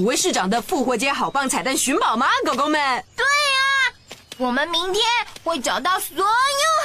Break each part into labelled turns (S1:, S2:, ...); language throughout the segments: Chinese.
S1: 们在练习古威市长的复活节好棒彩蛋寻宝吗，狗狗们？
S2: 对呀，我们明天会找到所有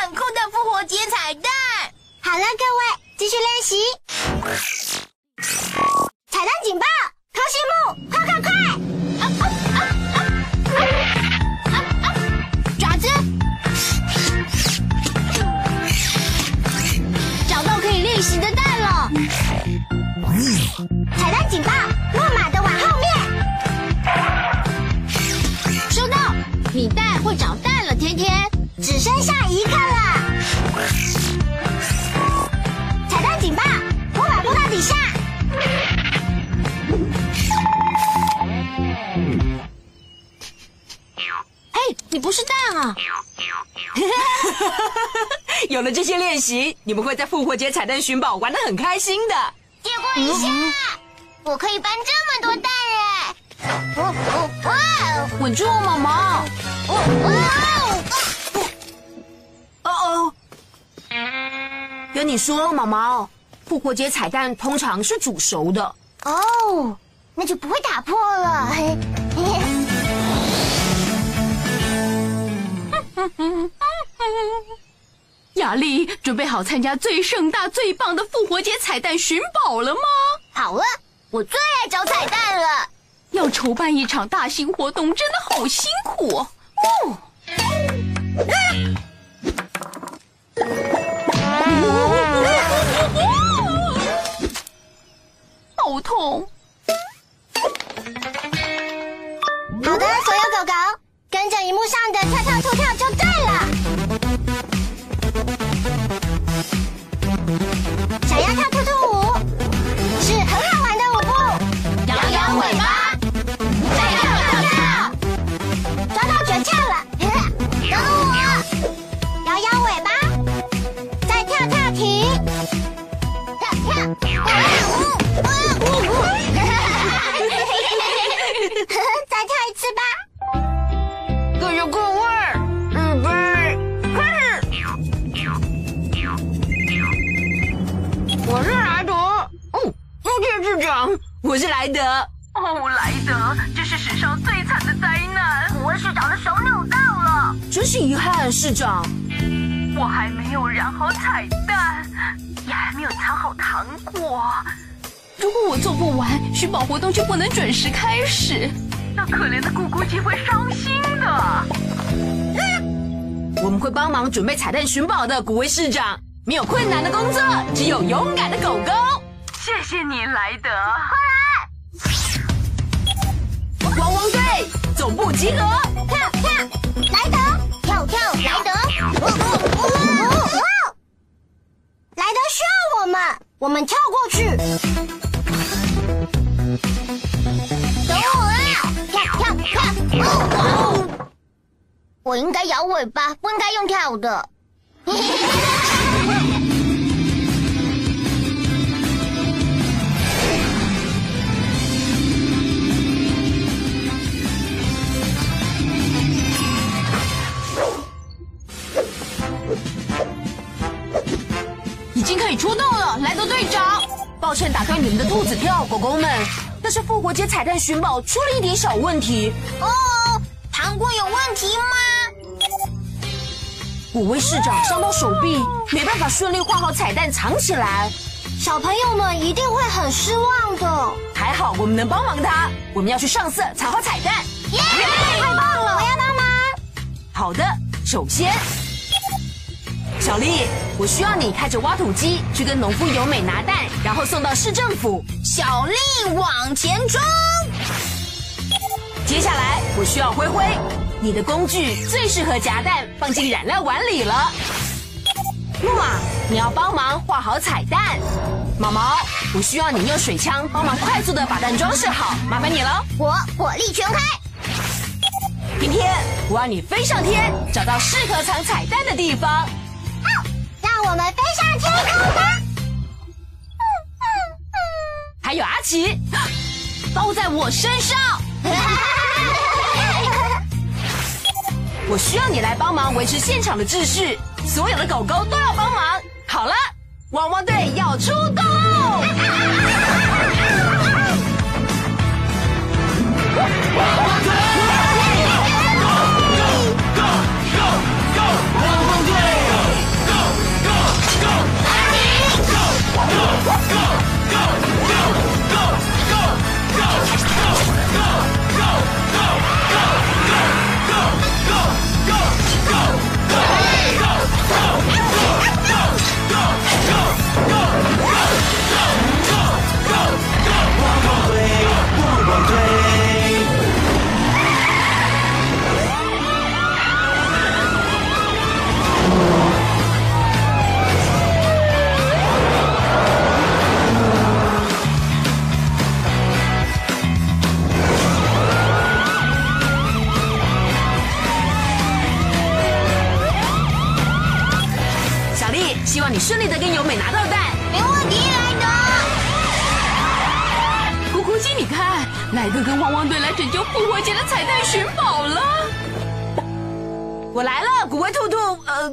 S2: 很酷的复活节彩蛋。好了，各位，继续练习。彩蛋警报，偷心木，快快快！啊啊啊啊啊啊！爪子，
S3: 找到可以练习的蛋了。
S2: 彩蛋警报，
S3: 你不是蛋啊！
S1: 有了这些练习，你们会在复活节彩蛋寻宝玩的很开心的。
S2: 借过一下，我可以搬这么多蛋哎！哦哦哇哦！
S3: 稳住，毛毛。
S2: 哦哦！
S1: 哦哦，跟你说，毛毛，复活节彩蛋通常是煮熟的。
S2: 哦，那就不会打破了。
S3: 雅丽，准备好参加最盛大、最棒的复活节彩蛋寻宝了吗？
S2: 好了，我最爱找彩蛋了。
S3: 要筹办一场大型活动，真的好辛苦哦。好痛！
S2: 上的跳跳兔跳就对了。想要跳兔兔舞，
S1: 市长。我
S4: 还没有染好彩蛋，也还没有藏好糖果，
S3: 如果我做不完，寻宝活动就不能准时开始。
S4: 那可怜的咕咕鸡会伤心的。
S1: 我们会帮忙准备彩蛋寻宝的，古威市长。没有困难的工作，只有勇敢的狗狗。
S4: 谢谢你，莱德。
S1: 快来汪汪队总部集合，
S2: 跳跳，莱德，跳跳，莱德。莱德需要我们，我们跳过去。等我啊！跳跳跳！我应该摇尾巴，不应该用跳的。
S3: 经可以出动了，莱德队长。
S1: 抱歉打断你们的兔子跳，狗狗们。但是复活节彩蛋寻宝出了一点小问题。
S2: 哦，糖果有问题吗？
S1: 五位市长伤到手臂，没办法顺利画好彩蛋藏起来。
S2: 小朋友们一定会很失望的。
S1: 还好我们能帮忙他，我们要去上色藏好彩蛋。
S2: 耶！太棒了！我要帮忙。
S1: 好的，首先，小丽，我需要你开着挖土机去跟农夫由美拿蛋，然后送到市政府。
S2: 小丽往前冲。
S1: 接下来，我需要灰灰，你的工具最适合夹蛋放进染料碗里了。木马，你要帮忙画好彩蛋。毛毛，我需要你用水枪帮忙快速的把蛋装饰好，麻烦你了。
S2: 我火力全开。
S1: 今天，我要你飞上天，找到适合藏彩蛋的地方。
S2: 我们飞上天空吧。
S1: 还有阿奇，包在我身上。我需要你来帮忙维持现场的秩序，所有的狗狗都要帮忙。好了，汪汪队要出动喽！小丽，希望你顺利的跟由美拿到蛋。
S2: 没问题，莱德。
S3: 咕咕鸡，你看，莱德跟汪汪队来拯救复活节的彩蛋寻宝了。
S1: 我来了，古怪兔兔，呃，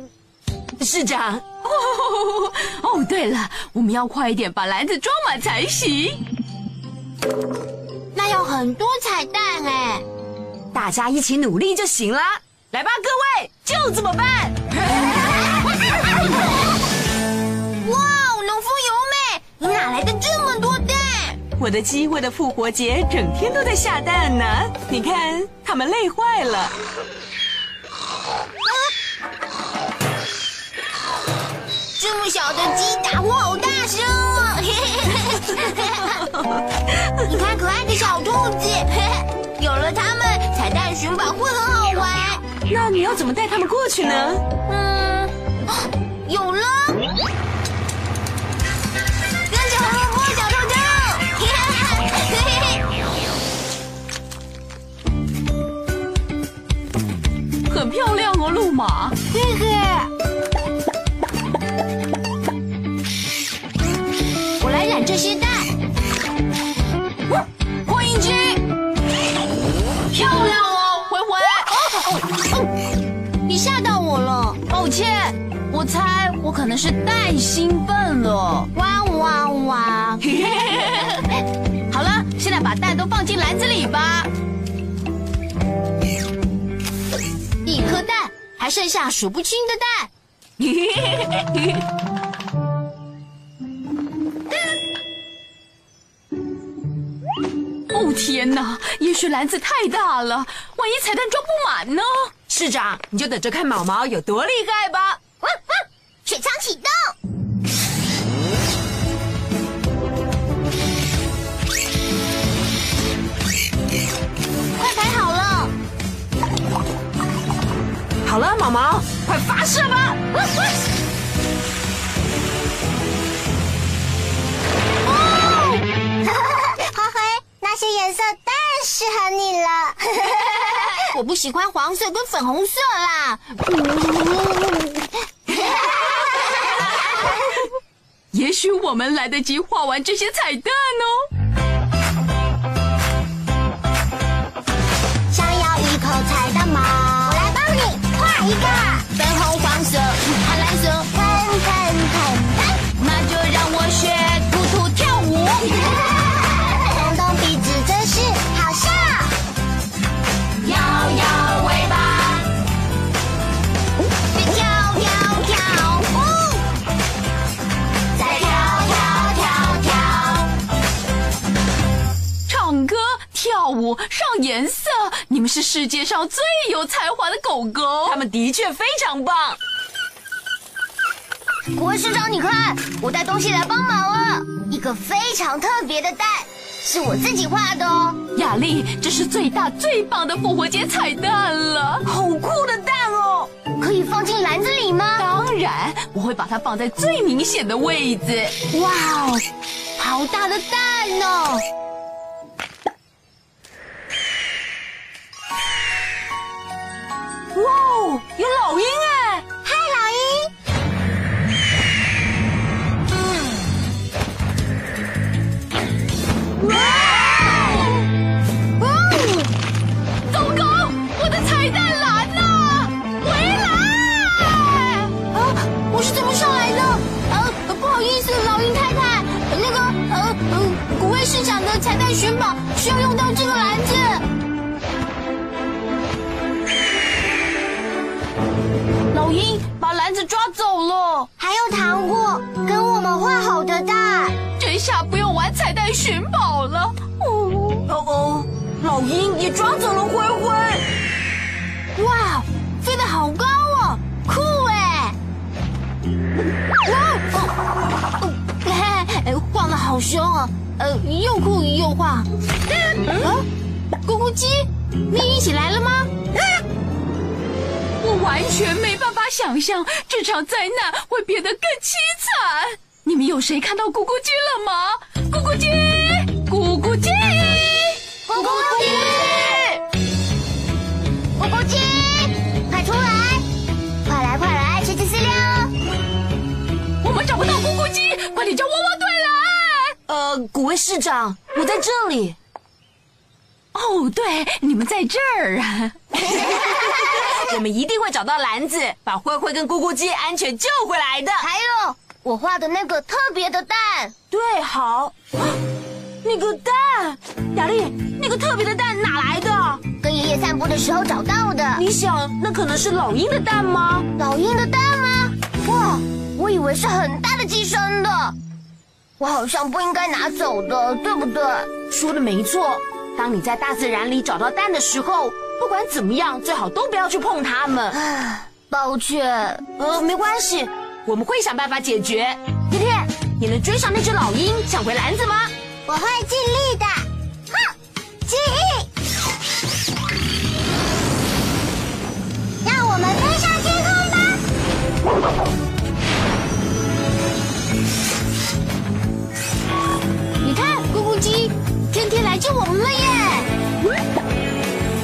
S1: 市长。
S3: 哦哦，对了，我们要快一点把篮子装满才行。
S2: 那要很多彩蛋哎。
S1: 大家一起努力就行了。来吧，各位，就这么办。
S2: 哪来的这么多蛋？
S5: 我的鸡为了复活节，整天都在下蛋呢。你看，它们累坏了。
S2: 这么小的鸡打呼好大声哦！你看可爱的小兔子，有了它们，彩蛋寻宝会很好玩。
S5: 那你要怎么带它们过去呢？
S2: 嗯，有了，
S3: 很漂亮哦，路马。
S2: 谢谢。我来染这些蛋。
S3: 扩音机，漂亮哦，回回。
S2: 你吓到我了，
S3: 抱歉，我猜我可能是太兴奋了。
S2: 哇哇哇！
S3: 好了，现在把蛋都放进篮子里吧。
S2: 还剩下数不清的蛋。
S3: 哦天哪，也许篮子太大了，万一彩蛋装不满呢？
S1: 市长，你就等着看毛毛有多厉害吧。
S2: 汪汪！水枪启动。好了，
S1: 毛毛，快发射吧！
S2: 花灰，那些颜色太适合你了。我不喜欢黄色跟粉红色啦。
S3: 也许我们来得及画完这些彩蛋哦。
S2: 想要一口彩蛋吗？一个。
S3: 粉红、黄色、蓝蓝色，
S2: 喷喷喷喷。
S3: 那就让我学兔兔跳舞。
S2: 是
S3: 世界上最有才华的狗狗。
S1: 它们的确非常棒。
S2: 国师长，你看，我带东西来帮忙了，一个非常特别的蛋，是我自己画的哦。
S3: 雅丽，这是最大最棒的复活节彩蛋了，
S1: 好酷的蛋哦！
S2: 可以放进篮子里吗？
S3: 当然，我会把它放在最明显的位置。
S2: 哇哦，好大的蛋哦！
S3: 彩蛋
S2: 寻宝
S1: 了。哦，哦，老鹰也抓走了灰灰。
S2: 哇，飞得好高哦，酷哎！哇哦哦，嘿，晃得好凶哦，呃，又酷又晃。嗯，咕咕鸡，你一起来了吗？
S3: 我完全没办法想象这场灾难会变得更凄惨。你们有谁看到咕咕鸡了吗？咕咕鸡，咕咕鸡，
S2: 咕咕鸡，咕咕鸡，快出来！快来快来，吃吃饲料。
S3: 我们找不到咕咕鸡，快点叫汪汪队来！
S1: 呃，古威市长，我在这里。
S3: 哦，对，你们在这儿啊！
S1: 我们一定会找到篮子，把灰灰跟咕咕鸡安全救回来的。
S2: 还有我画的那个特别的蛋，
S1: 对，好。啊那个蛋，雅丽，那个特别的蛋哪来的？
S2: 跟爷爷散步的时候找到的。
S1: 你想，那可能是老鹰的蛋吗？
S2: 老鹰的蛋吗？哇，我以为是很大的鸡生的。我好像不应该拿走的，对不对？
S1: 说的没错。当你在大自然里找到蛋的时候，不管怎么样，最好都不要去碰它们。
S2: 唉，抱歉。
S1: 呃，没关系，我们会想办法解决。天天，你能追上那只老鹰，抢回篮子吗？
S2: 我会尽力的。哼，记忆。让我们飞上天空吧！
S1: 你看，咕咕鸡，天天来救我们了耶！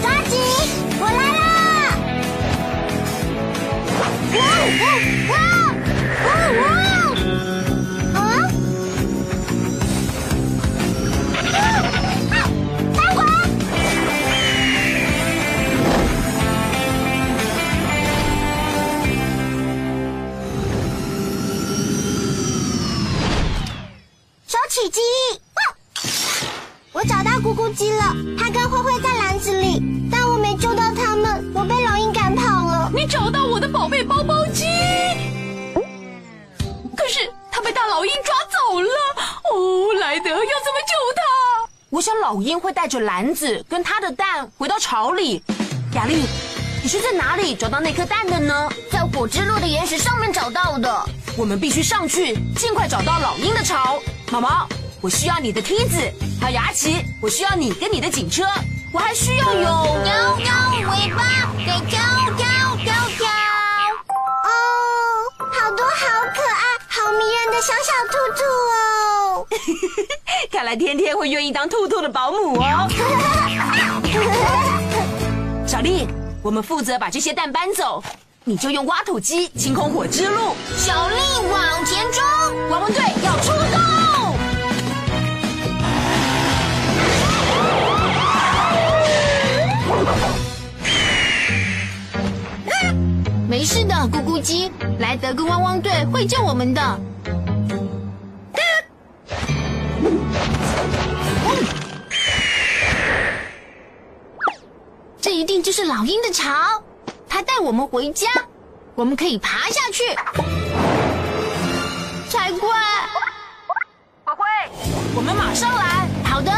S2: 抓紧，我来了！哇哇收起记忆。哇！我找到咕咕鸡了，它跟灰灰在篮子里，但我没救到它们，我被老鹰赶跑了。
S3: 你找到我的宝贝包包鸡，可是它被大老鹰抓走了。哦，莱德要怎么救它？
S1: 我想老鹰会带着篮子跟它的蛋回到巢里。雅丽，你是在哪里找到那颗蛋的呢？
S2: 在火之路的岩石上面找到的。
S1: 我们必须上去，尽快找到老鹰的巢。毛毛，我需要你的梯子；还有牙奇，我需要你跟你的警车。我还需要有
S2: 摇摇尾巴，给跳跳跳跳。哦，好多好可爱、好迷人的小小兔兔哦。
S1: 看来天天会愿意当兔兔的保姆哦。小丽，我们负责把这些蛋搬走，你就用挖土机清空火之路。
S2: 小力往前冲，
S1: 汪汪队要出动！
S3: 没事的，咕咕鸡，莱德跟汪汪队会救我们的。这一定就是老鹰的巢，它带我们回家，我们可以爬下去，才怪！
S4: 灰灰，
S1: 我们马上来。
S3: 好的，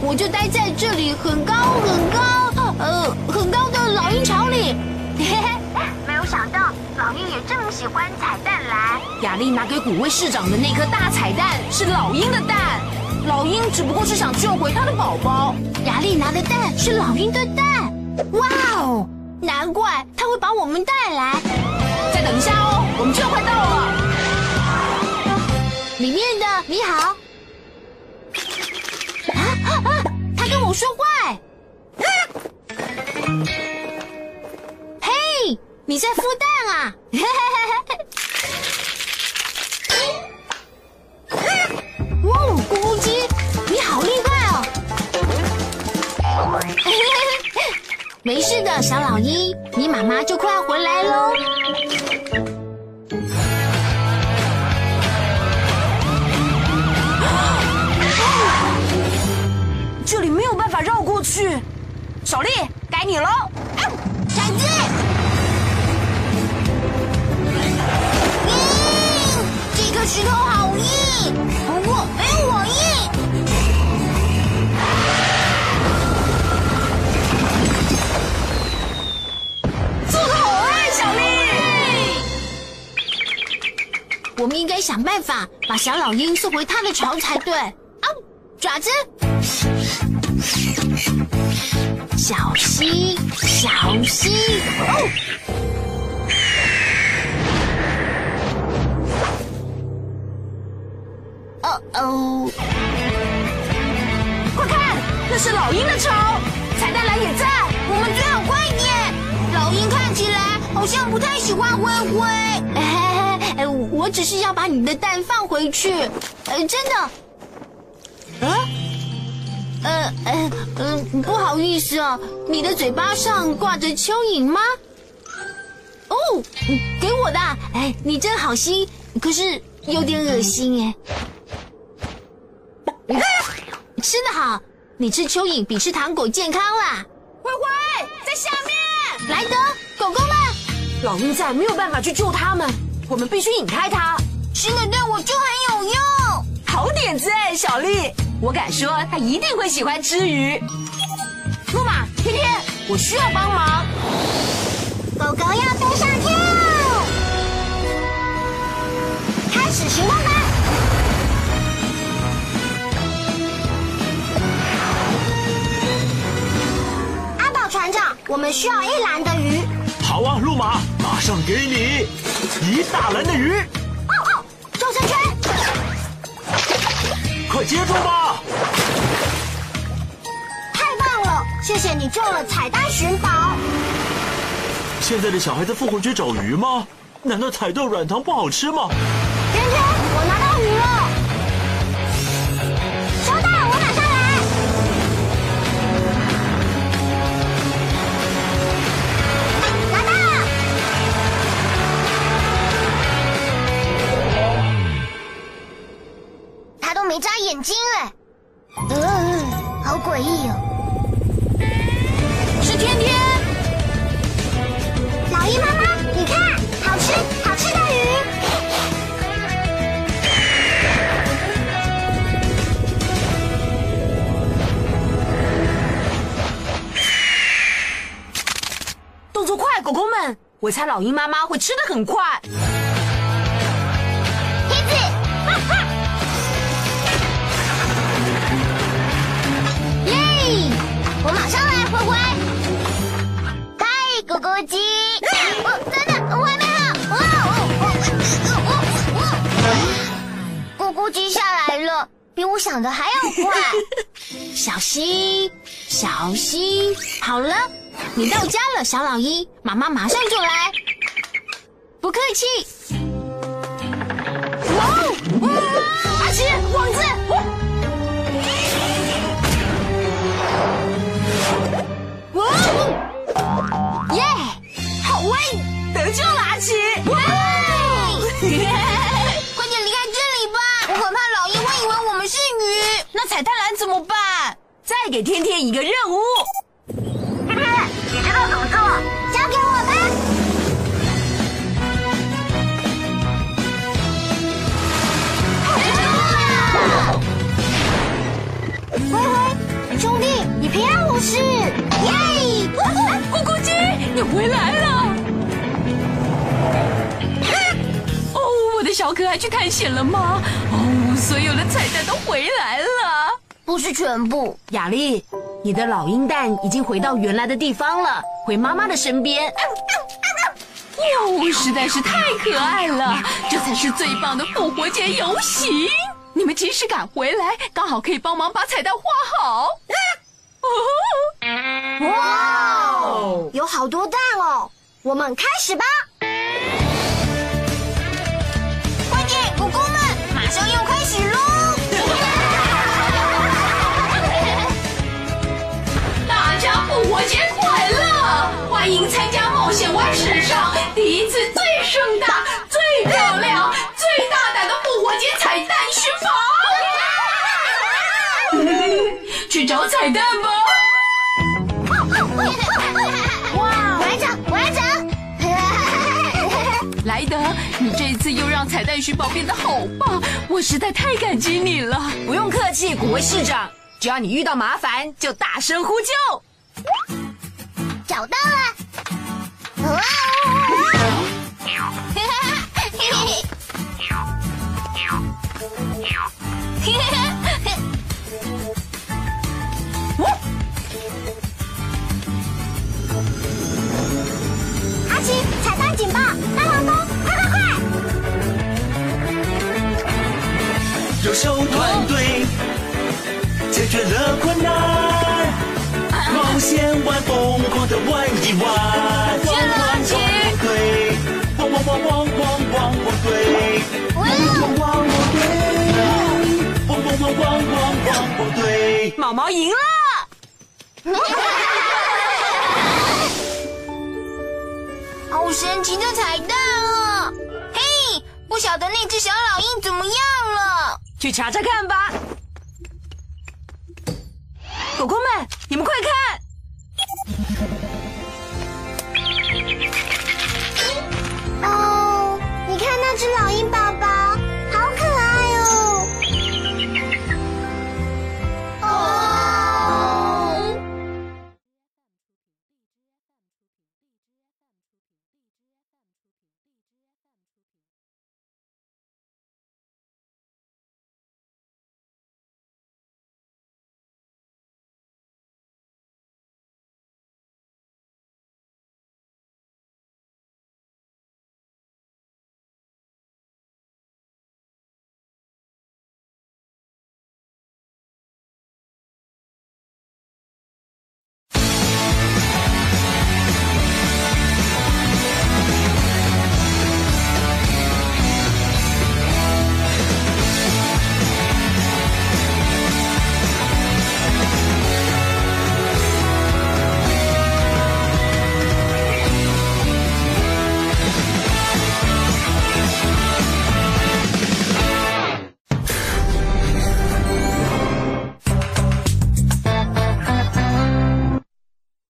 S3: 我就待在这里很高很高，呃，很高的老鹰巢里。嘿嘿。
S4: 没有想到老鹰也这么喜欢彩蛋来。
S1: 雅丽拿给古威市长的那颗大彩蛋是老鹰的蛋。老鹰只不过是想救回他的宝宝。
S3: 雅丽拿的蛋是老鹰的蛋，哇哦！难怪他会把我们带来。
S1: 再等一下哦，我们就快到了。
S3: 里面的你好。啊啊！他跟我说话。嘿，你在孵蛋啊？哇，咕咕鸡，你好厉害哦！没事的，小老鹰，你妈妈就快要回来喽。
S1: 这里没有办法绕过去，小丽，该你喽！
S2: 铲子，嗯，这颗石头好硬，
S3: 想办法把小老鹰送回它的巢才对。啊，爪子，小心，小心！哦，哦，
S1: 快看，那是老鹰的巢，彩蛋蓝也在。
S2: 我们最好快点。老鹰看起来好像不太喜欢灰灰。
S3: 哎 哎，我只是要把你的蛋放回去。呃，真的。啊？呃呃嗯，不好意思哦，你的嘴巴上挂着蚯蚓吗？哦，给我的。哎，你真好心，可是有点恶心哎。吃得好，你吃蚯蚓比吃糖果健康啦。
S1: 灰灰在下面，
S3: 莱德，狗狗们，
S1: 老鹰在，没有办法去救他们，我们必须引开它。
S2: 新的对我就很有用。
S1: 好点子哎，小丽，我敢说它一定会喜欢吃鱼。木马，天天，我需要帮忙。
S2: 狗狗要飞上天！开始行动吧！阿宝船长，我们需要一篮的鱼。
S6: 好啊，路马，马上给你一大篮的鱼，
S2: 哦哦，周生圈！
S6: 快接住吧！
S2: 太棒了，谢谢你救了彩蛋寻宝。
S6: 现在的小孩子复活节找鱼吗？难道彩豆软糖不好吃吗？
S2: 呃，好诡异哦。
S3: 是天天。
S2: 老鹰妈妈，你看，好吃好吃的鱼。
S1: 动作快，狗狗们！我猜老鹰妈妈会吃的很快。
S2: 我马上来，灰灰。嗨，咕咕鸡。哦，等等，我还没好。哦哦哦咕咕鸡下来了，比我想的还要快。
S3: 小心，小心！好了，你到家了，小老一，妈妈马上就来。不客气。
S1: 哇哦！哇得救了，阿奇！哇！
S2: 快点离开这里吧，我很怕老鹰会以为我们是鱼。
S1: 那彩蛋蓝怎么办？再给天天一个任务。
S4: 天天，你知道怎么做？
S2: 交给我吧。
S7: 小可爱去探险了吗？哦，所有的彩蛋都回来了。
S2: 不是全部。
S1: 雅丽，你的老鹰蛋已经回到原来的地方了，回妈妈的身边。
S3: 哟，实在是太可爱了！这才是最棒的复活节游行。你们及时赶回来，刚好可以帮忙把彩蛋画好。
S2: 哇，有好多蛋哦！我们开始吧。
S3: 史上第一次最盛大、最漂亮、最大胆的复活节彩蛋寻宝。去找彩蛋吧！
S2: 哇，我来找，我来找。
S3: 莱德，你这一次又让彩蛋寻宝变得好棒，我实在太感激你了。
S1: 不用客气，古威市长，只要你遇到麻烦，就大声呼救。
S2: 找到了！哇！
S1: 毛毛赢了。
S2: 好神奇的彩蛋啊。嘿，不晓得那只小老鹰怎么样了，
S1: 去查查看吧。狗狗们，你们快看。哦，你看那只老鹰。